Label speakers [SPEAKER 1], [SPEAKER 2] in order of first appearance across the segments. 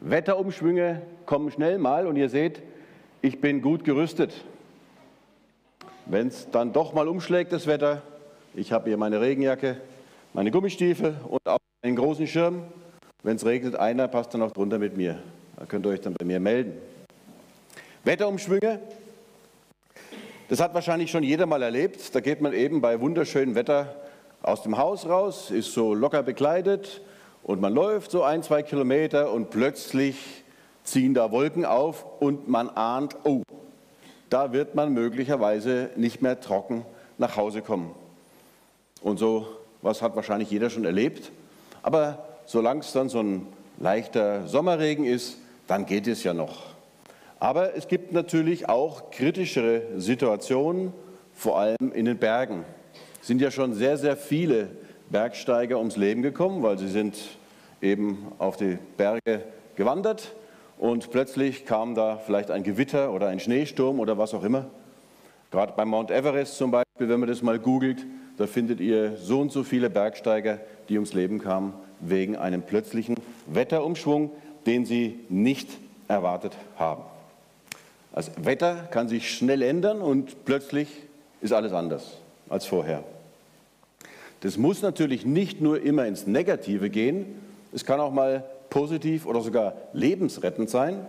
[SPEAKER 1] Wetterumschwünge kommen schnell mal und ihr seht, ich bin gut gerüstet. Wenn es dann doch mal umschlägt, das Wetter, ich habe hier meine Regenjacke, meine Gummistiefel und auch einen großen Schirm. Wenn es regnet, einer passt dann auch drunter mit mir. Da könnt ihr euch dann bei mir melden. Wetterumschwünge, das hat wahrscheinlich schon jeder mal erlebt. Da geht man eben bei wunderschönem Wetter aus dem Haus raus, ist so locker bekleidet, und man läuft so ein, zwei Kilometer und plötzlich ziehen da Wolken auf und man ahnt, oh, da wird man möglicherweise nicht mehr trocken nach Hause kommen. Und so was hat wahrscheinlich jeder schon erlebt. Aber solange es dann so ein leichter Sommerregen ist, dann geht es ja noch. Aber es gibt natürlich auch kritischere Situationen, vor allem in den Bergen. Es sind ja schon sehr, sehr viele Bergsteiger ums Leben gekommen, weil sie sind eben auf die Berge gewandert und plötzlich kam da vielleicht ein Gewitter oder ein Schneesturm oder was auch immer. Gerade beim Mount Everest zum Beispiel, wenn man das mal googelt, da findet ihr so und so viele Bergsteiger, die ums Leben kamen wegen einem plötzlichen Wetterumschwung, den sie nicht erwartet haben. Das Wetter kann sich schnell ändern und plötzlich ist alles anders als vorher. Das muss natürlich nicht nur immer ins Negative gehen, es kann auch mal positiv oder sogar lebensrettend sein.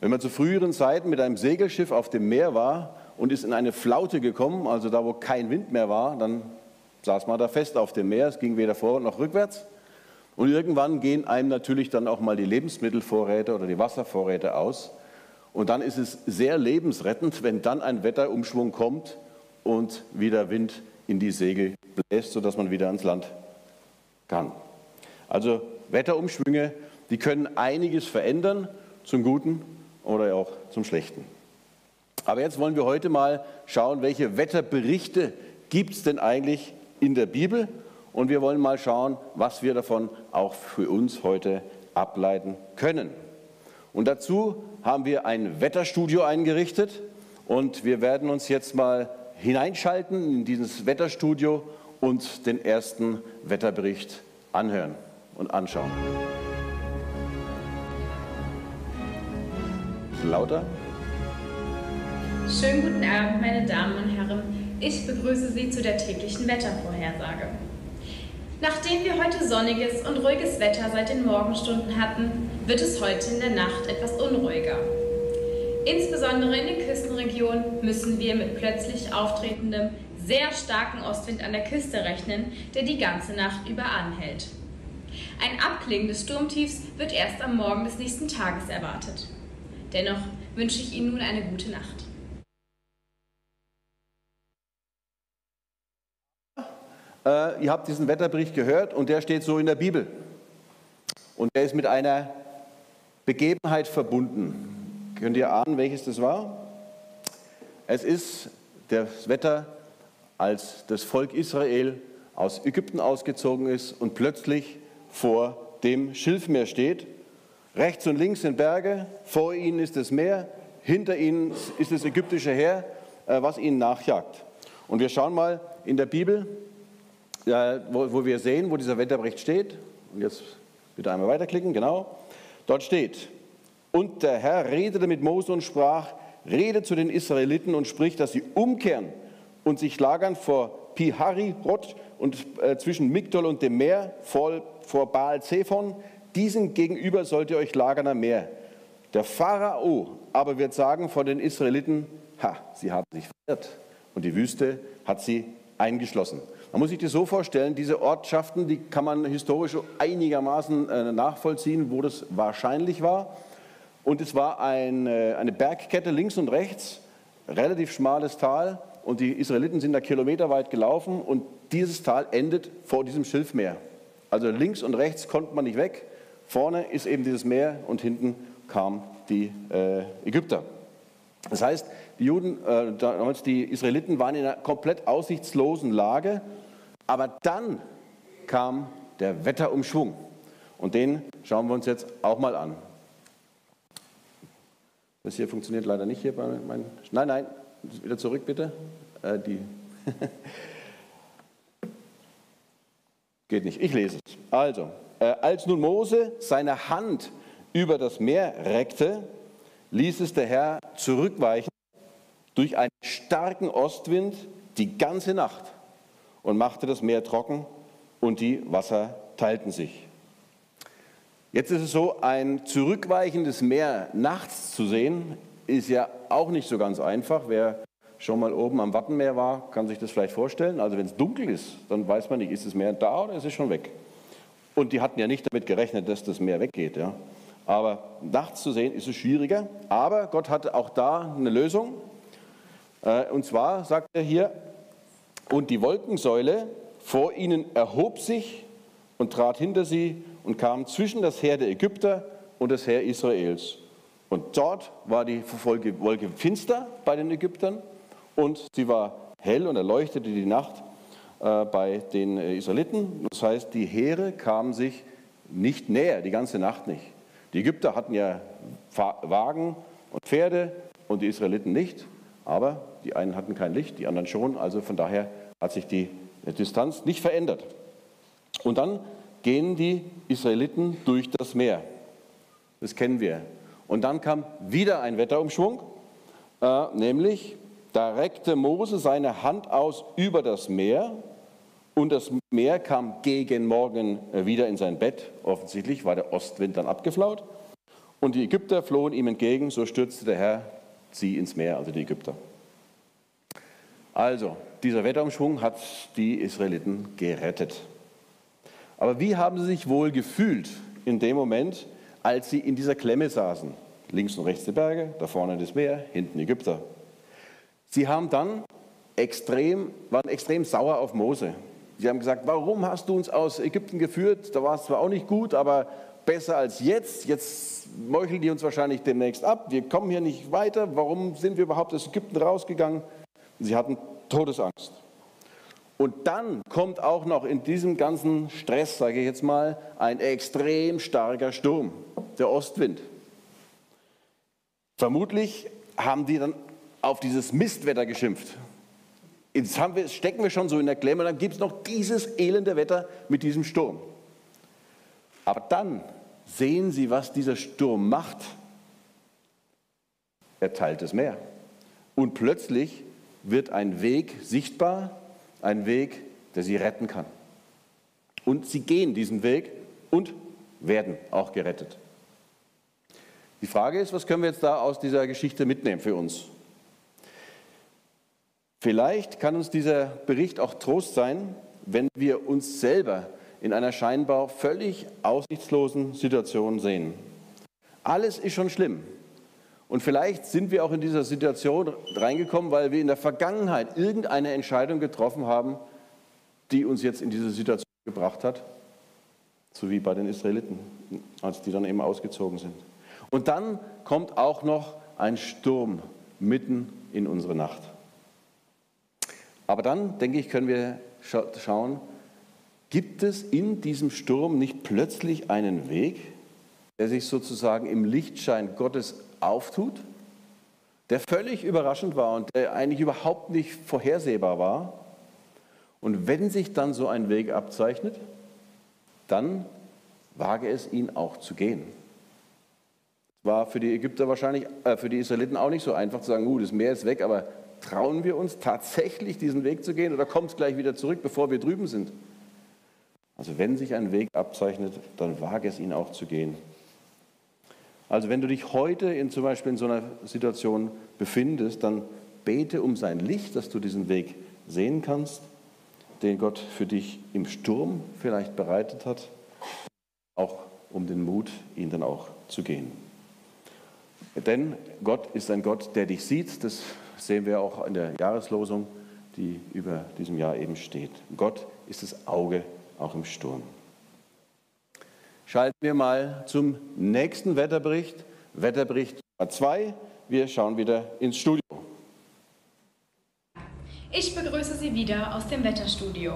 [SPEAKER 1] Wenn man zu früheren Zeiten mit einem Segelschiff auf dem Meer war und ist in eine Flaute gekommen, also da, wo kein Wind mehr war, dann saß man da fest auf dem Meer. Es ging weder vor noch rückwärts. Und irgendwann gehen einem natürlich dann auch mal die Lebensmittelvorräte oder die Wasservorräte aus. Und dann ist es sehr lebensrettend, wenn dann ein Wetterumschwung kommt und wieder Wind in die Segel bläst, sodass man wieder ans Land kann. Also Wetterumschwünge, die können einiges verändern, zum Guten oder auch zum Schlechten. Aber jetzt wollen wir heute mal schauen, welche Wetterberichte gibt es denn eigentlich in der Bibel? Und wir wollen mal schauen, was wir davon auch für uns heute ableiten können. Und dazu haben wir ein Wetterstudio eingerichtet und wir werden uns jetzt mal hineinschalten in dieses Wetterstudio und den ersten Wetterbericht anhören und anschauen. Lauter?
[SPEAKER 2] Schönen guten Abend, meine Damen und Herren. Ich begrüße Sie zu der täglichen Wettervorhersage. Nachdem wir heute sonniges und ruhiges Wetter seit den Morgenstunden hatten, wird es heute in der Nacht etwas unruhiger. Insbesondere in den Küstenregionen müssen wir mit plötzlich auftretendem, sehr starken Ostwind an der Küste rechnen, der die ganze Nacht über anhält. Ein Abklingen des Sturmtiefs wird erst am Morgen des nächsten Tages erwartet. Dennoch wünsche ich Ihnen nun eine gute Nacht.
[SPEAKER 1] Äh, ihr habt diesen Wetterbericht gehört und der steht so in der Bibel. Und der ist mit einer Begebenheit verbunden. Könnt ihr ahnen, welches das war? Es ist das Wetter, als das Volk Israel aus Ägypten ausgezogen ist und plötzlich vor dem Schilfmeer steht. Rechts und links sind Berge, vor ihnen ist das Meer, hinter ihnen ist das ägyptische Heer, äh, was ihnen nachjagt. Und wir schauen mal in der Bibel, wo wir sehen, wo dieser Wetterbericht steht. Und jetzt bitte einmal weiterklicken, genau. Dort steht, und der Herr redete mit Mose und sprach, rede zu den Israeliten und sprich, dass sie umkehren und sich lagern vor Pihari, Rot und äh, zwischen Migdol und dem Meer, vor vor Baal Zephon, diesen gegenüber sollt ihr euch lagern am Meer. Der Pharao aber wird sagen von den Israeliten, ha, sie haben sich verirrt und die Wüste hat sie eingeschlossen. Man muss sich das so vorstellen, diese Ortschaften, die kann man historisch einigermaßen äh, nachvollziehen, wo das wahrscheinlich war. Und es war ein, äh, eine Bergkette links und rechts, relativ schmales Tal und die Israeliten sind da kilometerweit gelaufen und dieses Tal endet vor diesem Schilfmeer. Also links und rechts konnte man nicht weg. Vorne ist eben dieses Meer und hinten kamen die äh, Ägypter. Das heißt, die Juden, äh, damals die Israeliten waren in einer komplett aussichtslosen Lage, aber dann kam der Wetterumschwung. Und den schauen wir uns jetzt auch mal an. Das hier funktioniert leider nicht hier bei meinen. Nein, nein, wieder zurück bitte. Äh, die Geht nicht, ich lese es. Also, äh, als nun Mose seine Hand über das Meer reckte, ließ es der Herr zurückweichen durch einen starken Ostwind die ganze Nacht und machte das Meer trocken und die Wasser teilten sich. Jetzt ist es so, ein zurückweichendes Meer nachts zu sehen, ist ja auch nicht so ganz einfach. Wer schon mal oben am Wattenmeer war, kann sich das vielleicht vorstellen. Also wenn es dunkel ist, dann weiß man nicht, ist das Meer da oder ist es schon weg. Und die hatten ja nicht damit gerechnet, dass das Meer weggeht. Ja. Aber nachts zu sehen ist es schwieriger. Aber Gott hatte auch da eine Lösung. Äh, und zwar sagt er hier, und die Wolkensäule vor ihnen erhob sich und trat hinter sie und kam zwischen das Heer der Ägypter und das Heer Israels. Und dort war die Wolke finster bei den Ägyptern und sie war hell und erleuchtete die Nacht äh, bei den äh, Israeliten. Das heißt, die Heere kamen sich nicht näher, die ganze Nacht nicht. Die Ägypter hatten ja Wagen und Pferde und die Israeliten nicht, aber die einen hatten kein Licht, die anderen schon, also von daher hat sich die Distanz nicht verändert. Und dann gehen die Israeliten durch das Meer. Das kennen wir. Und dann kam wieder ein Wetterumschwung, äh, nämlich da reckte Mose seine Hand aus über das Meer und das Meer kam gegen Morgen äh, wieder in sein Bett. Offensichtlich war der Ostwind dann abgeflaut. Und die Ägypter flohen ihm entgegen, so stürzte der Herr sie ins Meer, also die Ägypter. Also, dieser Wetterumschwung hat die Israeliten gerettet. Aber wie haben sie sich wohl gefühlt in dem Moment, als sie in dieser Klemme saßen? Links und rechts die Berge, da vorne das Meer, hinten Ägypter. Sie haben dann extrem, waren extrem sauer auf Mose. Sie haben gesagt, warum hast du uns aus Ägypten geführt? Da war es zwar auch nicht gut, aber besser als jetzt. Jetzt meucheln die uns wahrscheinlich demnächst ab. Wir kommen hier nicht weiter. Warum sind wir überhaupt aus Ägypten rausgegangen? Sie hatten Todesangst. Und dann kommt auch noch in diesem ganzen Stress, sage ich jetzt mal, ein extrem starker Sturm, der Ostwind. Vermutlich haben die dann auf dieses Mistwetter geschimpft. Jetzt wir, stecken wir schon so in der Klemme dann gibt es noch dieses elende Wetter mit diesem Sturm. Aber dann sehen Sie, was dieser Sturm macht. Er teilt das Meer. Und plötzlich wird ein Weg sichtbar, ein Weg, der sie retten kann. Und sie gehen diesen Weg und werden auch gerettet. Die Frage ist, was können wir jetzt da aus dieser Geschichte mitnehmen für uns? Vielleicht kann uns dieser Bericht auch Trost sein, wenn wir uns selber in einer scheinbar völlig aussichtslosen Situation sehen. Alles ist schon schlimm. Und vielleicht sind wir auch in dieser Situation reingekommen, weil wir in der Vergangenheit irgendeine Entscheidung getroffen haben, die uns jetzt in diese Situation gebracht hat, so wie bei den Israeliten, als die dann eben ausgezogen sind. Und dann kommt auch noch ein Sturm mitten in unsere Nacht. Aber dann, denke ich, können wir scha schauen, gibt es in diesem Sturm nicht plötzlich einen Weg, der sich sozusagen im Lichtschein Gottes auftut, der völlig überraschend war und der eigentlich überhaupt nicht vorhersehbar war. Und wenn sich dann so ein Weg abzeichnet, dann wage es ihn auch zu gehen. Es war für die Ägypter wahrscheinlich, äh, für die Israeliten auch nicht so einfach zu sagen, uh, das Meer ist weg, aber trauen wir uns tatsächlich diesen Weg zu gehen oder kommt es gleich wieder zurück, bevor wir drüben sind? Also wenn sich ein Weg abzeichnet, dann wage es ihn auch zu gehen. Also wenn du dich heute in, zum Beispiel in so einer Situation befindest, dann bete um sein Licht, dass du diesen Weg sehen kannst, den Gott für dich im Sturm vielleicht bereitet hat, auch um den Mut, ihn dann auch zu gehen. Denn Gott ist ein Gott, der dich sieht, das sehen wir auch in der Jahreslosung, die über diesem Jahr eben steht. Gott ist das Auge auch im Sturm schalten wir mal zum nächsten Wetterbericht, Wetterbericht Nummer 2. Wir schauen wieder ins Studio.
[SPEAKER 2] Ich begrüße Sie wieder aus dem Wetterstudio.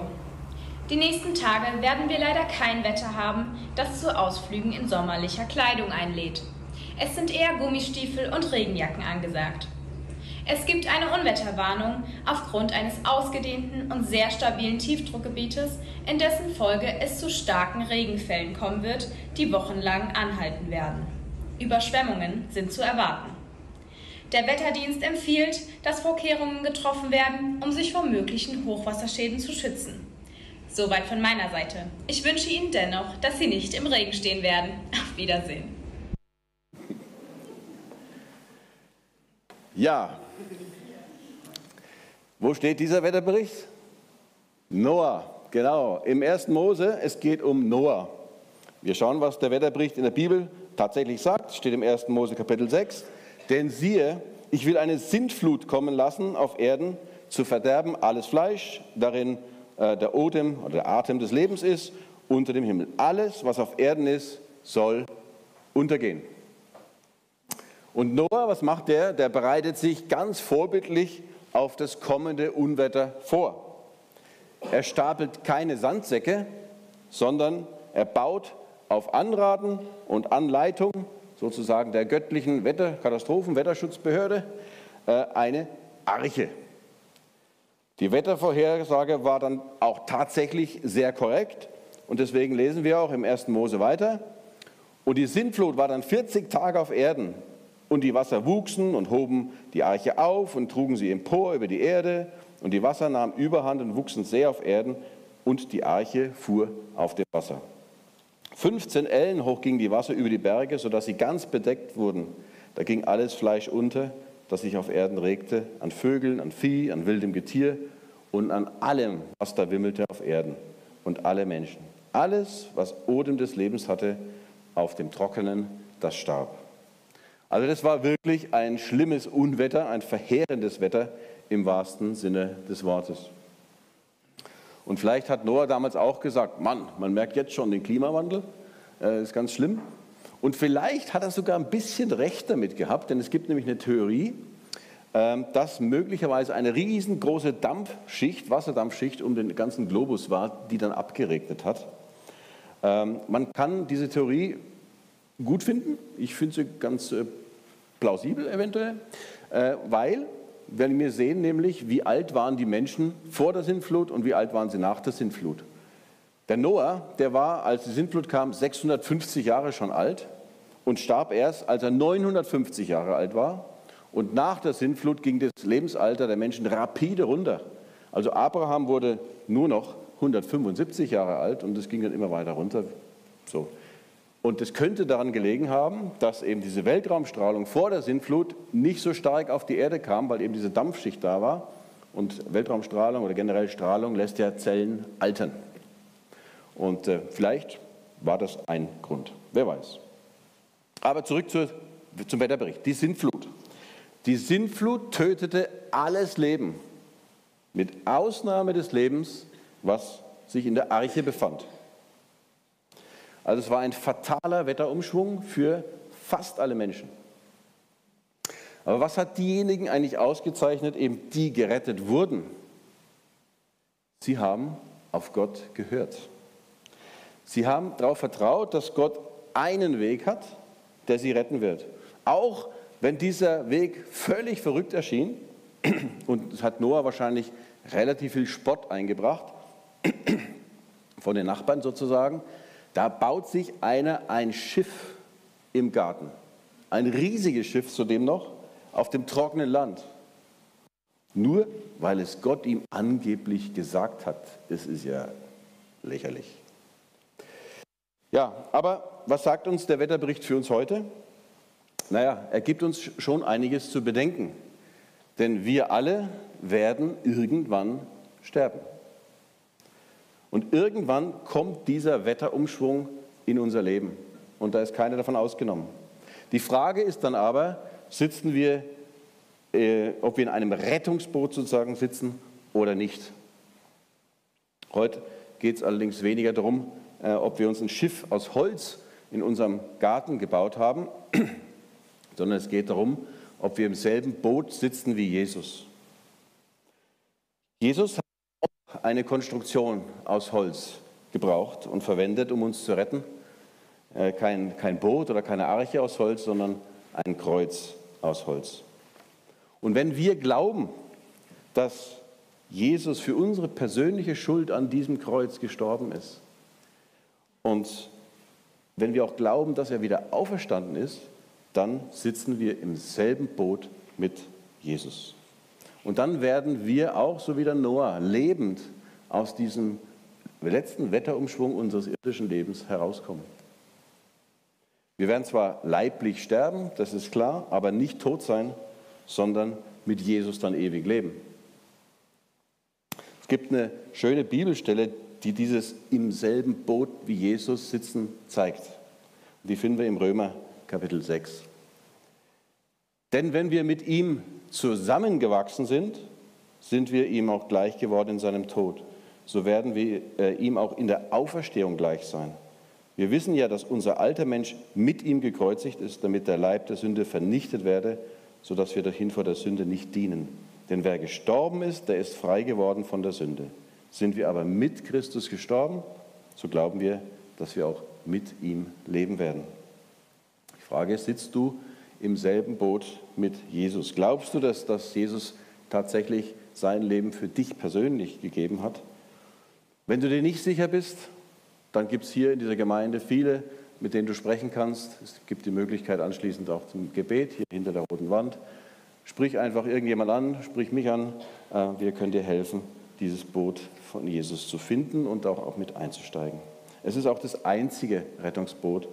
[SPEAKER 2] Die nächsten Tage werden wir leider kein Wetter haben, das zu Ausflügen in sommerlicher Kleidung einlädt. Es sind eher Gummistiefel und Regenjacken angesagt. Es gibt eine Unwetterwarnung aufgrund eines ausgedehnten und sehr stabilen Tiefdruckgebietes, in dessen Folge es zu starken Regenfällen kommen wird, die wochenlang anhalten werden. Überschwemmungen sind zu erwarten. Der Wetterdienst empfiehlt, dass Vorkehrungen getroffen werden, um sich vor möglichen Hochwasserschäden zu schützen. Soweit von meiner Seite. Ich wünsche Ihnen dennoch, dass Sie nicht im Regen stehen werden. Auf Wiedersehen.
[SPEAKER 1] Ja. Wo steht dieser Wetterbericht? Noah, genau. Im 1. Mose, es geht um Noah. Wir schauen, was der Wetterbericht in der Bibel tatsächlich sagt. Steht im 1. Mose Kapitel 6. Denn siehe, ich will eine Sintflut kommen lassen auf Erden, zu verderben alles Fleisch, darin äh, der Odem oder der Atem des Lebens ist, unter dem Himmel. Alles, was auf Erden ist, soll untergehen. Und Noah, was macht der? Der bereitet sich ganz vorbildlich auf das kommende Unwetter vor. Er stapelt keine Sandsäcke, sondern er baut auf Anraten und Anleitung sozusagen der göttlichen Wetter, Katastrophen, Wetterschutzbehörde äh, eine Arche. Die Wettervorhersage war dann auch tatsächlich sehr korrekt und deswegen lesen wir auch im 1. Mose weiter. Und die Sintflut war dann 40 Tage auf Erden und die Wasser wuchsen und hoben die Arche auf und trugen sie empor über die Erde und die Wasser nahmen überhand und wuchsen sehr auf Erden und die Arche fuhr auf dem Wasser. 15 Ellen hoch gingen die Wasser über die Berge, sodass sie ganz bedeckt wurden. Da ging alles Fleisch unter das sich auf Erden regte, an Vögeln, an Vieh, an wildem Getier und an allem, was da wimmelte auf Erden und alle Menschen. Alles, was Odem des Lebens hatte, auf dem Trockenen, das starb. Also das war wirklich ein schlimmes Unwetter, ein verheerendes Wetter im wahrsten Sinne des Wortes. Und vielleicht hat Noah damals auch gesagt, Mann, man merkt jetzt schon den Klimawandel, äh, ist ganz schlimm. Und vielleicht hat er sogar ein bisschen recht damit gehabt, denn es gibt nämlich eine Theorie, ähm, dass möglicherweise eine riesengroße Dampfschicht, Wasserdampfschicht um den ganzen Globus war, die dann abgeregnet hat. Ähm, man kann diese Theorie gut finden. Ich finde sie ganz äh, plausibel eventuell, äh, weil wir sehen nämlich, wie alt waren die Menschen vor der Sintflut und wie alt waren sie nach der Sintflut. Der Noah, der war, als die Sintflut kam, 650 Jahre schon alt und starb erst, als er 950 Jahre alt war. Und nach der Sintflut ging das Lebensalter der Menschen rapide runter. Also Abraham wurde nur noch 175 Jahre alt und es ging dann immer weiter runter. So. Und es könnte daran gelegen haben, dass eben diese Weltraumstrahlung vor der Sintflut nicht so stark auf die Erde kam, weil eben diese Dampfschicht da war. Und Weltraumstrahlung oder generell Strahlung lässt ja Zellen altern. Und äh, vielleicht war das ein Grund. Wer weiß. Aber zurück zu, zum Wetterbericht. Die Sintflut. Die Sintflut tötete alles Leben, mit Ausnahme des Lebens, was sich in der Arche befand. Also es war ein fataler Wetterumschwung für fast alle Menschen. Aber was hat diejenigen eigentlich ausgezeichnet, eben die gerettet wurden? Sie haben auf Gott gehört. Sie haben darauf vertraut, dass Gott einen Weg hat der sie retten wird. Auch wenn dieser Weg völlig verrückt erschien, und es hat Noah wahrscheinlich relativ viel Spott eingebracht, von den Nachbarn sozusagen, da baut sich einer ein Schiff im Garten. Ein riesiges Schiff zudem noch, auf dem trockenen Land. Nur weil es Gott ihm angeblich gesagt hat. Das ist ja lächerlich. Ja, aber was sagt uns der Wetterbericht für uns heute? Naja, er gibt uns schon einiges zu bedenken. Denn wir alle werden irgendwann sterben. Und irgendwann kommt dieser Wetterumschwung in unser Leben. Und da ist keiner davon ausgenommen. Die Frage ist dann aber, sitzen wir, äh, ob wir in einem Rettungsboot sozusagen sitzen oder nicht. Heute geht es allerdings weniger darum, äh, ob wir uns ein Schiff aus Holz in unserem Garten gebaut haben, sondern es geht darum, ob wir im selben Boot sitzen wie Jesus. Jesus eine Konstruktion aus Holz gebraucht und verwendet, um uns zu retten. Äh, kein, kein Boot oder keine Arche aus Holz, sondern ein Kreuz aus Holz. Und wenn wir glauben, dass Jesus für unsere persönliche Schuld an diesem Kreuz gestorben ist und wenn wir auch glauben, dass er wieder auferstanden ist, dann sitzen wir im selben Boot mit Jesus. Und dann werden wir auch, so wie der Noah, lebend aus diesem letzten Wetterumschwung unseres irdischen Lebens herauskommen. Wir werden zwar leiblich sterben, das ist klar, aber nicht tot sein, sondern mit Jesus dann ewig leben. Es gibt eine schöne Bibelstelle, die dieses im selben Boot wie Jesus sitzen zeigt. Die finden wir im Römer Kapitel 6. Denn wenn wir mit ihm zusammengewachsen sind, sind wir ihm auch gleich geworden in seinem Tod. So werden wir äh, ihm auch in der Auferstehung gleich sein. Wir wissen ja, dass unser alter Mensch mit ihm gekreuzigt ist, damit der Leib der Sünde vernichtet werde, sodass wir dahin vor der Sünde nicht dienen. Denn wer gestorben ist, der ist frei geworden von der Sünde. Sind wir aber mit Christus gestorben, so glauben wir, dass wir auch mit ihm leben werden. Die Frage ist, sitzt du im selben Boot mit Jesus? Glaubst du, dass, dass Jesus tatsächlich sein Leben für dich persönlich gegeben hat? Wenn du dir nicht sicher bist, dann gibt es hier in dieser Gemeinde viele, mit denen du sprechen kannst. Es gibt die Möglichkeit anschließend auch zum Gebet hier hinter der roten Wand. Sprich einfach irgendjemand an, sprich mich an. Äh, wir können dir helfen, dieses Boot von Jesus zu finden und auch, auch mit einzusteigen. Es ist auch das einzige Rettungsboot,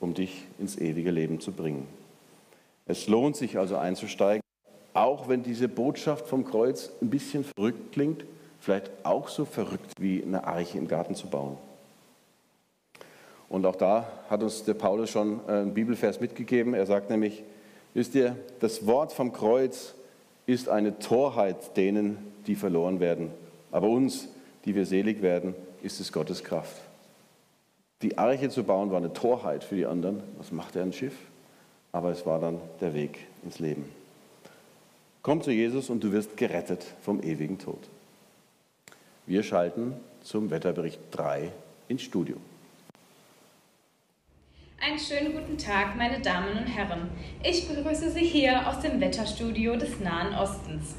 [SPEAKER 1] um dich ins ewige Leben zu bringen. Es lohnt sich also einzusteigen, auch wenn diese Botschaft vom Kreuz ein bisschen verrückt klingt, vielleicht auch so verrückt wie eine Arche im Garten zu bauen. Und auch da hat uns der Paulus schon äh, einen Bibelvers mitgegeben. Er sagt nämlich, wisst ihr, das Wort vom Kreuz ist eine Torheit denen, die verloren werden. Aber uns, die wir selig werden, ist es Gottes Kraft. Die Arche zu bauen war eine Torheit für die anderen. Was macht er ein Schiff? Aber es war dann der Weg ins Leben. Komm zu Jesus und du wirst gerettet vom ewigen Tod. Wir schalten zum Wetterbericht 3 ins Studio.
[SPEAKER 2] Einen schönen guten Tag, meine Damen und Herren. Ich begrüße Sie hier aus dem Wetterstudio des Nahen Ostens.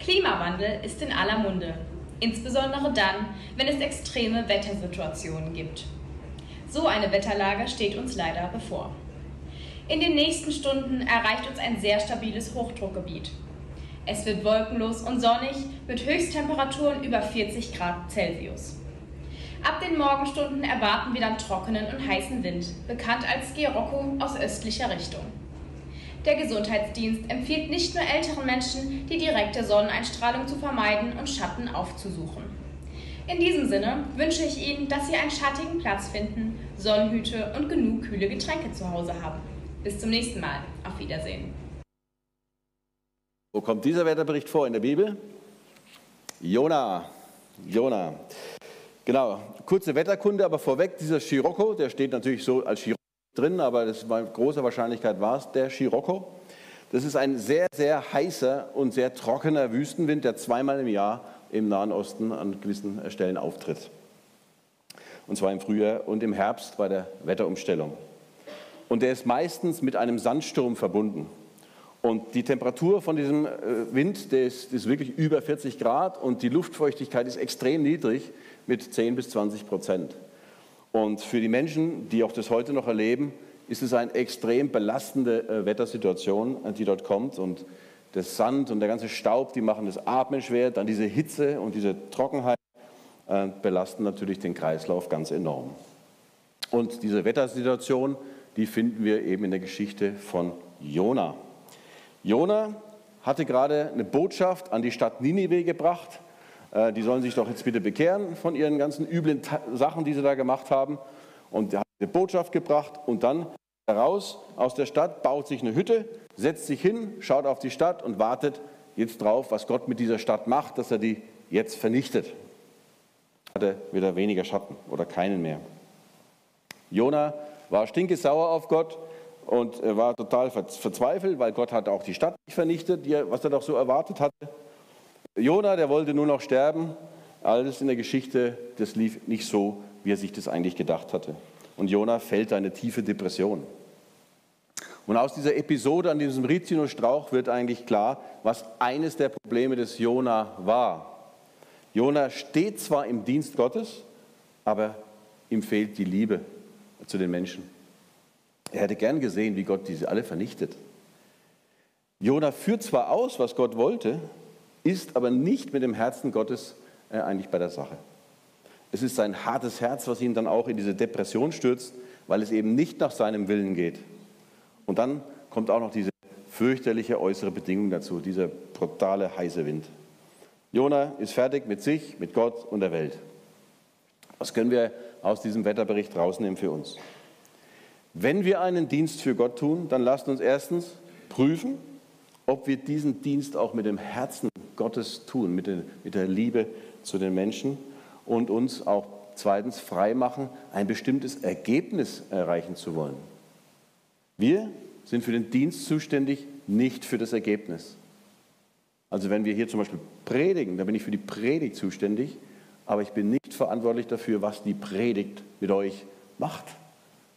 [SPEAKER 2] Klimawandel ist in aller Munde, insbesondere dann, wenn es extreme Wettersituationen gibt. So eine Wetterlage steht uns leider bevor. In den nächsten Stunden erreicht uns ein sehr stabiles Hochdruckgebiet. Es wird wolkenlos und sonnig mit Höchsttemperaturen über 40 Grad Celsius. Ab den Morgenstunden erwarten wir dann trockenen und heißen Wind, bekannt als Scirocco aus östlicher Richtung. Der Gesundheitsdienst empfiehlt nicht nur älteren Menschen, die direkte Sonneneinstrahlung zu vermeiden und Schatten aufzusuchen. In diesem Sinne wünsche ich Ihnen, dass Sie einen schattigen Platz finden, Sonnenhüte und genug kühle Getränke zu Hause haben. Bis zum nächsten Mal. Auf Wiedersehen.
[SPEAKER 1] Wo kommt dieser Wetterbericht vor in der Bibel? Jona. Jona. Genau, kurze Wetterkunde, aber vorweg, dieser Scirocco, der steht natürlich so als Scirocco drin, aber das bei großer Wahrscheinlichkeit war es der Scirocco. Das ist ein sehr, sehr heißer und sehr trockener Wüstenwind, der zweimal im Jahr im Nahen Osten an gewissen Stellen auftritt. Und zwar im Frühjahr und im Herbst bei der Wetterumstellung. Und der ist meistens mit einem Sandsturm verbunden. Und die Temperatur von diesem äh, Wind, der ist, ist wirklich über 40 Grad und die Luftfeuchtigkeit ist extrem niedrig mit 10 bis 20 Prozent. Und für die Menschen, die auch das heute noch erleben, ist es eine extrem belastende äh, Wettersituation, äh, die dort kommt. Und der Sand und der ganze Staub, die machen das Atmen schwer. Dann diese Hitze und diese Trockenheit belasten natürlich den Kreislauf ganz enorm. Und diese Wettersituation, die finden wir eben in der Geschichte von Jona. Jona hatte gerade eine Botschaft an die Stadt Ninive gebracht. Äh, die sollen sich doch jetzt bitte bekehren von ihren ganzen üblen Sachen, die sie da gemacht haben. Und er hat eine Botschaft gebracht und dann heraus aus der Stadt, baut sich eine Hütte, setzt sich hin, schaut auf die Stadt und wartet jetzt drauf, was Gott mit dieser Stadt macht, dass er die jetzt vernichtet. Hat er wieder weniger Schatten oder keinen mehr. Jona war stinkesauer auf Gott, und war total verzweifelt, weil Gott hat auch die Stadt nicht vernichtet, was er doch so erwartet hatte. Jona, der wollte nur noch sterben. Alles in der Geschichte, das lief nicht so, wie er sich das eigentlich gedacht hatte. Und Jona fällt in eine tiefe Depression. Und aus dieser Episode an diesem Rizinusstrauch wird eigentlich klar, was eines der Probleme des Jona war. Jona steht zwar im Dienst Gottes, aber ihm fehlt die Liebe zu den Menschen. Er hätte gern gesehen, wie Gott diese alle vernichtet. Jona führt zwar aus, was Gott wollte, ist aber nicht mit dem Herzen Gottes äh, eigentlich bei der Sache. Es ist sein hartes Herz, was ihn dann auch in diese Depression stürzt, weil es eben nicht nach seinem Willen geht. Und dann kommt auch noch diese fürchterliche äußere Bedingung dazu, dieser brutale heiße Wind. Jona ist fertig mit sich, mit Gott und der Welt. Was können wir aus diesem Wetterbericht rausnehmen für uns? Wenn wir einen Dienst für Gott tun, dann lasst uns erstens prüfen, ob wir diesen Dienst auch mit dem Herzen Gottes tun, mit der, mit der Liebe zu den Menschen und uns auch zweitens frei machen, ein bestimmtes Ergebnis erreichen zu wollen. Wir sind für den Dienst zuständig, nicht für das Ergebnis. Also wenn wir hier zum Beispiel predigen, dann bin ich für die Predigt zuständig, aber ich bin nicht verantwortlich dafür, was die Predigt mit euch macht.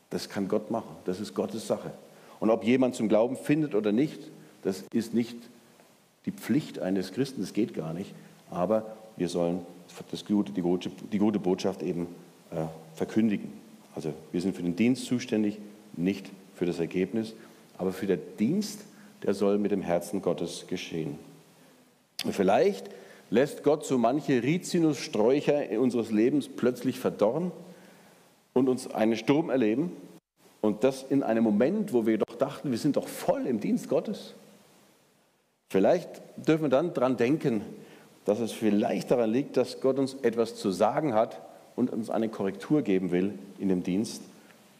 [SPEAKER 1] Das kann Gott machen. Das ist Gottes Sache. Und ob jemand zum Glauben findet oder nicht, das ist nicht die Pflicht eines Christen, das geht gar nicht. Aber wir sollen das Gute, die, gute, die gute Botschaft eben äh, verkündigen. Also wir sind für den Dienst zuständig, nicht für das Ergebnis, aber für den Dienst, der soll mit dem Herzen Gottes geschehen. Vielleicht lässt Gott so manche Rizinussträucher in unseres Lebens plötzlich verdorren und uns einen Sturm erleben. Und das in einem Moment, wo wir doch dachten, wir sind doch voll im Dienst Gottes. Vielleicht dürfen wir dann daran denken, dass es vielleicht daran liegt, dass Gott uns etwas zu sagen hat und uns eine Korrektur geben will in dem Dienst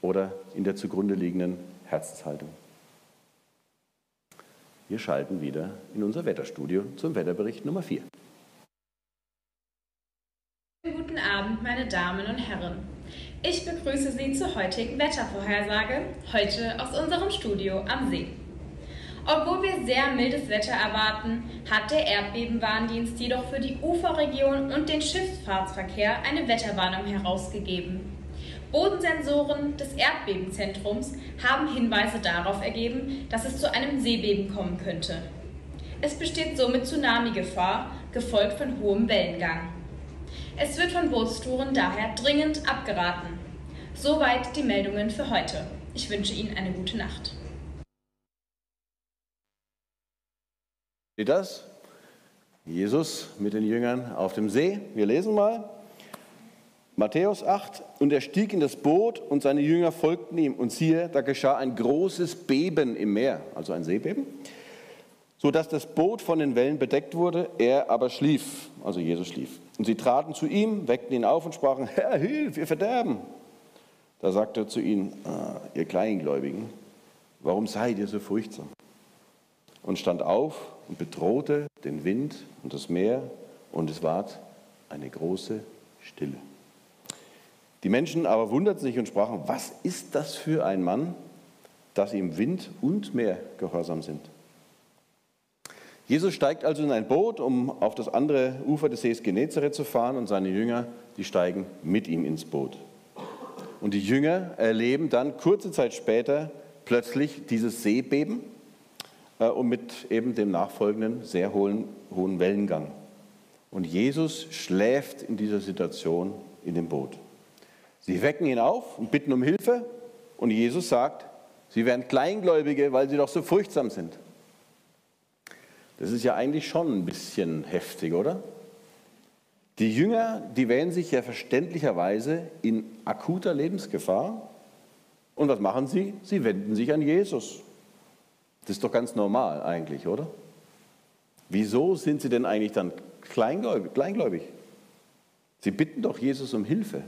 [SPEAKER 1] oder in der zugrunde liegenden Herzenshaltung. Wir schalten wieder in unser Wetterstudio zum Wetterbericht Nummer 4.
[SPEAKER 2] Guten Abend, meine Damen und Herren. Ich begrüße Sie zur heutigen Wettervorhersage, heute aus unserem Studio am See. Obwohl wir sehr mildes Wetter erwarten, hat der Erdbebenwarndienst jedoch für die Uferregion und den Schifffahrtsverkehr eine Wetterwarnung herausgegeben. Bodensensoren des Erdbebenzentrums haben Hinweise darauf ergeben, dass es zu einem Seebeben kommen könnte. Es besteht somit Tsunami-Gefahr, gefolgt von hohem Wellengang. Es wird von Bootstouren daher dringend abgeraten. Soweit die Meldungen für heute. Ich wünsche Ihnen eine gute Nacht.
[SPEAKER 1] Steht das? Jesus mit den Jüngern auf dem See. Wir lesen mal. Matthäus 8. Und er stieg in das Boot und seine Jünger folgten ihm. Und siehe, da geschah ein großes Beben im Meer, also ein Seebeben, sodass das Boot von den Wellen bedeckt wurde. Er aber schlief, also Jesus schlief. Und sie traten zu ihm, weckten ihn auf und sprachen: Herr, hilf, wir verderben. Da sagte er zu ihnen: ah, Ihr Kleingläubigen, warum seid ihr so furchtsam? Und stand auf und bedrohte den Wind und das Meer und es ward eine große Stille. Die Menschen aber wunderten sich und sprachen, was ist das für ein Mann, dass ihm Wind und Meer gehorsam sind? Jesus steigt also in ein Boot, um auf das andere Ufer des Sees Genezareth zu fahren und seine Jünger, die steigen mit ihm ins Boot. Und die Jünger erleben dann kurze Zeit später plötzlich dieses Seebeben äh, und mit eben dem nachfolgenden sehr hohen, hohen Wellengang. Und Jesus schläft in dieser Situation in dem Boot. Sie wecken ihn auf und bitten um Hilfe und Jesus sagt, sie wären Kleingläubige, weil sie doch so furchtsam sind. Das ist ja eigentlich schon ein bisschen heftig, oder? Die Jünger, die wählen sich ja verständlicherweise in akuter Lebensgefahr. Und was machen sie? Sie wenden sich an Jesus. Das ist doch ganz normal eigentlich, oder? Wieso sind sie denn eigentlich dann kleingläubig? Sie bitten doch Jesus um Hilfe,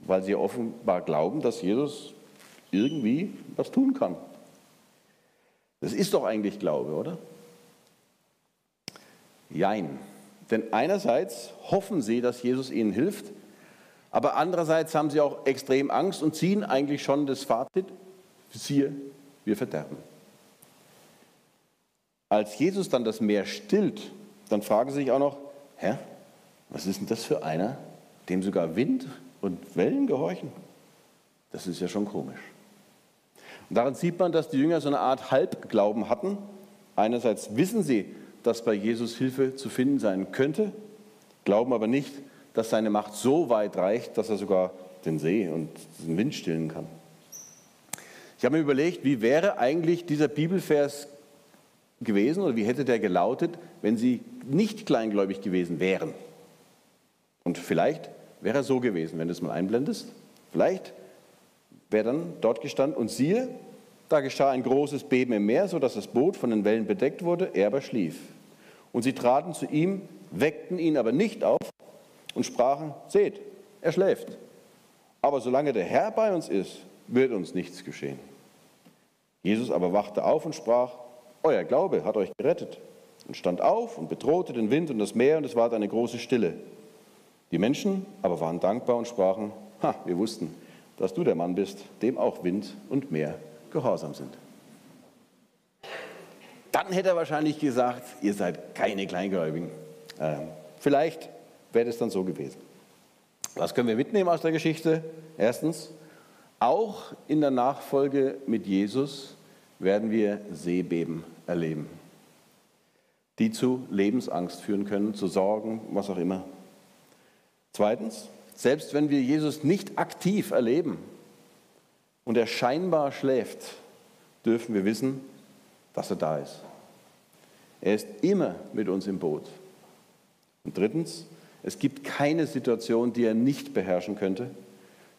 [SPEAKER 1] weil sie offenbar glauben, dass Jesus irgendwie was tun kann. Das ist doch eigentlich Glaube, oder? Jein. Denn einerseits hoffen sie, dass Jesus ihnen hilft, aber andererseits haben sie auch extrem Angst und ziehen eigentlich schon das Fazit, siehe, wir verderben. Als Jesus dann das Meer stillt, dann fragen sie sich auch noch, Herr, was ist denn das für einer, dem sogar Wind und Wellen gehorchen? Das ist ja schon komisch. Und daran sieht man, dass die Jünger so eine Art Halbglauben hatten. Einerseits wissen sie, dass bei Jesus Hilfe zu finden sein könnte, glauben aber nicht, dass seine Macht so weit reicht, dass er sogar den See und den Wind stillen kann. Ich habe mir überlegt, wie wäre eigentlich dieser Bibelvers gewesen oder wie hätte der gelautet, wenn sie nicht kleingläubig gewesen wären. Und vielleicht wäre er so gewesen, wenn du es mal einblendest. Vielleicht wäre dann dort gestanden und siehe, da geschah ein großes Beben im Meer, sodass das Boot von den Wellen bedeckt wurde, er aber schlief. Und sie traten zu ihm, weckten ihn aber nicht auf und sprachen, seht, er schläft. Aber solange der Herr bei uns ist, wird uns nichts geschehen. Jesus aber wachte auf und sprach, euer Glaube hat euch gerettet. Und stand auf und bedrohte den Wind und das Meer und es ward eine große Stille. Die Menschen aber waren dankbar und sprachen, ha, wir wussten, dass du der Mann bist, dem auch Wind und Meer gehorsam sind. Dann hätte er wahrscheinlich gesagt, ihr seid keine Kleingläubigen. Ähm, vielleicht wäre es dann so gewesen. Was können wir mitnehmen aus der Geschichte? Erstens, auch in der Nachfolge mit Jesus werden wir Seebeben erleben, die zu Lebensangst führen können, zu Sorgen, was auch immer. Zweitens, selbst wenn wir Jesus nicht aktiv erleben und er scheinbar schläft, dürfen wir wissen, dass er da ist. Er ist immer mit uns im Boot. Und drittens, es gibt keine Situation, die er nicht beherrschen könnte.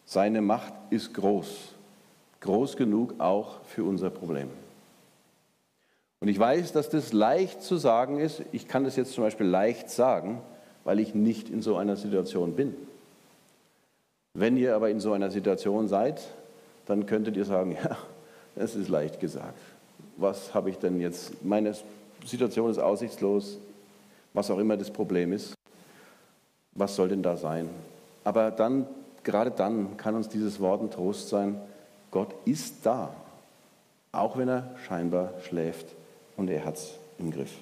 [SPEAKER 1] Seine Macht ist groß, groß genug auch für unser Problem. Und ich weiß, dass das leicht zu sagen ist. Ich kann das jetzt zum Beispiel leicht sagen, weil ich nicht in so einer Situation bin. Wenn ihr aber in so einer Situation seid, dann könntet ihr sagen, ja, es ist leicht gesagt. Was habe ich denn jetzt? Meine Situation ist aussichtslos, was auch immer das Problem ist. Was soll denn da sein? Aber dann, gerade dann kann uns dieses Wort ein Trost sein, Gott ist da, auch wenn er scheinbar schläft und er hat es im Griff.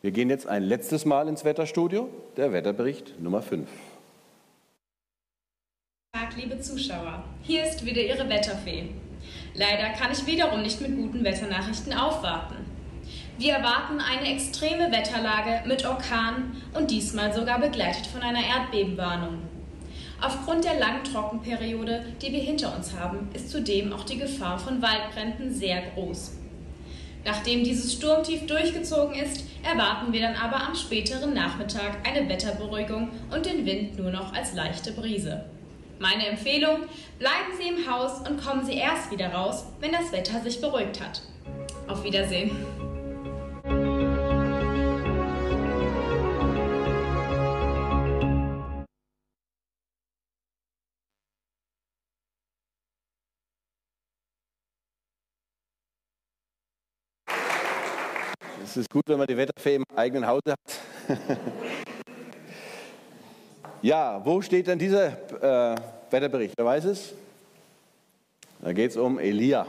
[SPEAKER 1] Wir gehen jetzt ein letztes Mal ins Wetterstudio, der Wetterbericht Nummer 5.
[SPEAKER 2] Tag, liebe Zuschauer, hier ist wieder Ihre Wetterfee. Leider kann ich wiederum nicht mit guten Wetternachrichten aufwarten. Wir erwarten eine extreme Wetterlage mit Orkan und diesmal sogar begleitet von einer Erdbebenwarnung. Aufgrund der langen Trockenperiode, die wir hinter uns haben, ist zudem auch die Gefahr von Waldbränden sehr groß. Nachdem dieses Sturmtief durchgezogen ist, erwarten wir dann aber am späteren Nachmittag eine Wetterberuhigung und den Wind nur noch als leichte Brise. Meine Empfehlung, bleiben Sie im Haus und kommen Sie erst wieder raus, wenn das Wetter sich beruhigt hat. Auf Wiedersehen.
[SPEAKER 1] Es ist gut, wenn man die Wetterfee im eigenen Hause hat. ja, wo steht denn dieser äh, Wetterbericht? Wer weiß es? Da geht es um Elia.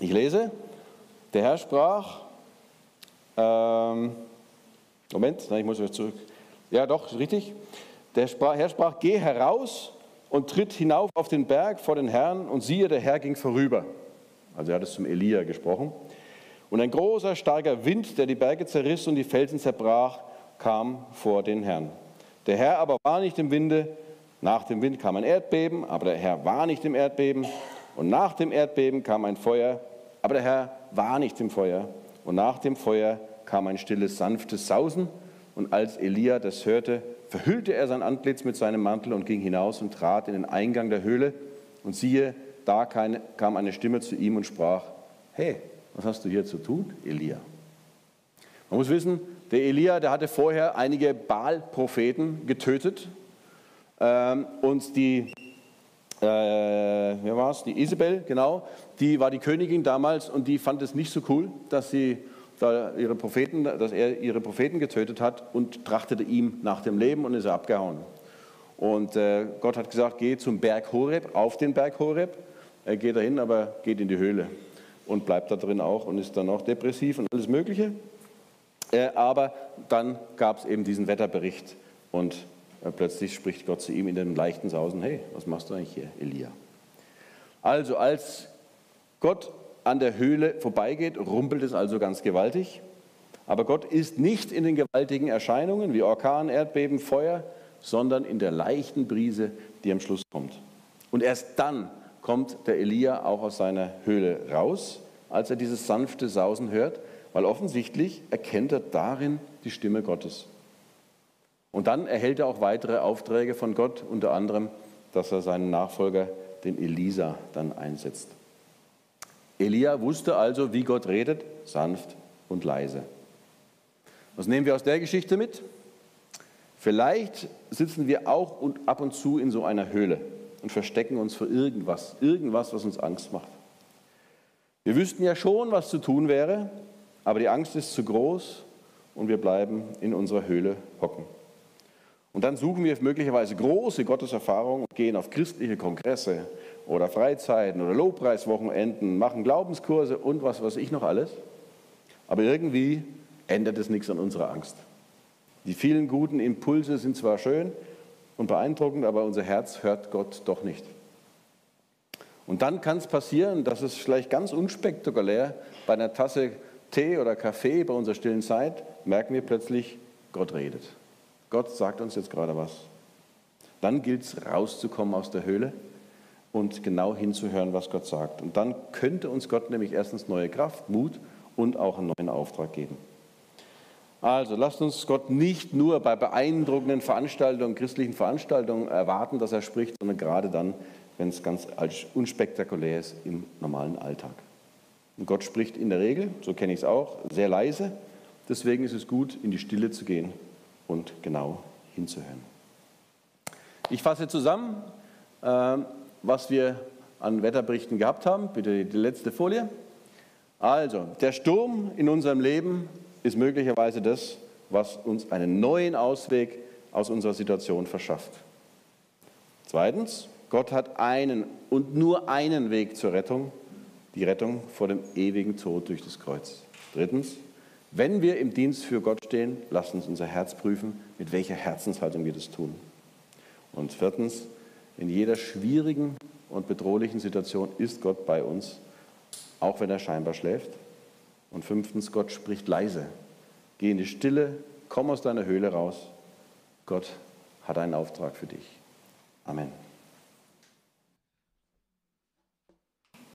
[SPEAKER 1] Ich lese, der Herr sprach, ähm, Moment, nein, ich muss wieder zurück. Ja, doch, richtig. Der Herr sprach, geh heraus und tritt hinauf auf den Berg vor den Herrn und siehe, der Herr ging vorüber. Also er hat es zum Elia gesprochen. Und ein großer, starker Wind, der die Berge zerriss und die Felsen zerbrach, kam vor den Herrn. Der Herr aber war nicht im Winde. Nach dem Wind kam ein Erdbeben, aber der Herr war nicht im Erdbeben. Und nach dem Erdbeben kam ein Feuer, aber der Herr war nicht im Feuer. Und nach dem Feuer kam ein stilles, sanftes Sausen. Und als Elia das hörte, verhüllte er sein Antlitz mit seinem Mantel und ging hinaus und trat in den Eingang der Höhle. Und siehe, da kam eine Stimme zu ihm und sprach, hey, was hast du hier zu tun, Elia? Man muss wissen, der Elia, der hatte vorher einige Baal-Propheten getötet. Ähm, und die, äh, wer war es? Die Isabel, genau, die war die Königin damals und die fand es nicht so cool, dass sie da ihre Propheten, dass er ihre Propheten getötet hat und trachtete ihm nach dem Leben und ist abgehauen. Und äh, Gott hat gesagt, geh zum Berg Horeb, auf den Berg Horeb. Er geht dahin, aber geht in die Höhle und bleibt da drin auch und ist dann auch depressiv und alles Mögliche. Äh, aber dann gab es eben diesen Wetterbericht und äh, plötzlich spricht Gott zu ihm in dem leichten Sausen, hey, was machst du eigentlich hier, Elia? Also als Gott an der Höhle vorbeigeht, rumpelt es also ganz gewaltig. Aber Gott ist nicht in den gewaltigen Erscheinungen wie Orkan, Erdbeben, Feuer, sondern in der leichten Brise, die am Schluss kommt. Und erst dann kommt der Elia auch aus seiner Höhle raus, als er dieses sanfte Sausen hört, weil offensichtlich erkennt er darin die Stimme Gottes. Und dann erhält er auch weitere Aufträge von Gott, unter anderem, dass er seinen Nachfolger, den Elisa, dann einsetzt. Elia wusste also, wie Gott redet, sanft und leise. Was nehmen wir aus der Geschichte mit? Vielleicht sitzen wir auch ab und zu in so einer Höhle und verstecken uns vor irgendwas, irgendwas, was uns Angst macht. Wir wüssten ja schon, was zu tun wäre, aber die Angst ist zu groß und wir bleiben in unserer Höhle hocken. Und dann suchen wir möglicherweise große Gotteserfahrungen und gehen auf christliche Kongresse oder Freizeiten oder Lobpreiswochenenden, machen Glaubenskurse und was weiß ich noch alles. Aber irgendwie ändert es nichts an unserer Angst. Die vielen guten Impulse sind zwar schön und beeindruckend, aber unser Herz hört Gott doch nicht. Und dann kann es passieren, dass es vielleicht ganz unspektakulär bei einer Tasse Tee oder Kaffee bei unserer stillen Zeit merken wir plötzlich, Gott redet. Gott sagt uns jetzt gerade was. Dann gilt es rauszukommen aus der Höhle und genau hinzuhören, was Gott sagt. Und dann könnte uns Gott nämlich erstens neue Kraft, Mut und auch einen neuen Auftrag geben. Also lasst uns Gott nicht nur bei beeindruckenden Veranstaltungen, christlichen Veranstaltungen erwarten, dass er spricht, sondern gerade dann, wenn es ganz unspektakulär ist im normalen Alltag. Und Gott spricht in der Regel, so kenne ich es auch, sehr leise. Deswegen ist es gut, in die Stille zu gehen und genau hinzuhören. Ich fasse zusammen, äh, was wir an Wetterberichten gehabt haben. Bitte die letzte Folie. Also, der Sturm in unserem Leben ist möglicherweise das, was uns einen neuen Ausweg aus unserer Situation verschafft. Zweitens, Gott hat einen und nur einen Weg zur Rettung, die Rettung vor dem ewigen Tod durch das Kreuz. Drittens, wenn wir im Dienst für Gott stehen, lasst uns unser Herz prüfen, mit welcher Herzenshaltung wir das tun. Und viertens, in jeder schwierigen und bedrohlichen Situation ist Gott bei uns, auch wenn er scheinbar schläft. Und fünftens, Gott spricht leise. Geh in die Stille, komm aus deiner Höhle raus. Gott hat einen Auftrag für dich. Amen.